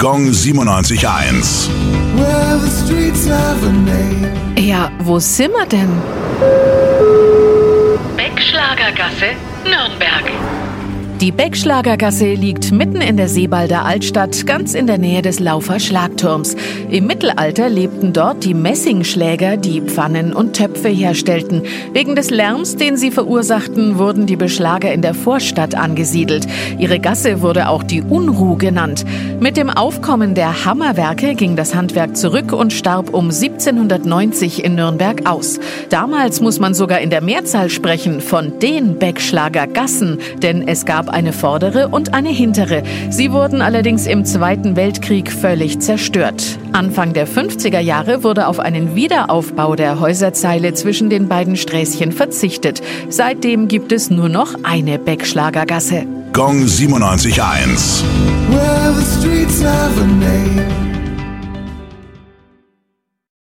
Gong 97.1. Well, the streets have a name. Ja, wo sind wir denn? Beckschlagergasse, Nürnberg. Die Beckschlagergasse liegt mitten in der Seebalder Altstadt, ganz in der Nähe des Laufer Schlagturms. Im Mittelalter lebten dort die Messingschläger, die Pfannen und Töpfe herstellten. Wegen des Lärms, den sie verursachten, wurden die Beschlager in der Vorstadt angesiedelt. Ihre Gasse wurde auch die Unruh genannt. Mit dem Aufkommen der Hammerwerke ging das Handwerk zurück und starb um 1790 in Nürnberg aus. Damals muss man sogar in der Mehrzahl sprechen von den Beckschlagergassen, denn es gab eine vordere und eine hintere. Sie wurden allerdings im Zweiten Weltkrieg völlig zerstört. Anfang der 50er Jahre wurde auf einen Wiederaufbau der Häuserzeile zwischen den beiden Sträßchen verzichtet. Seitdem gibt es nur noch eine Beckschlagergasse. Gong 97.1. Well,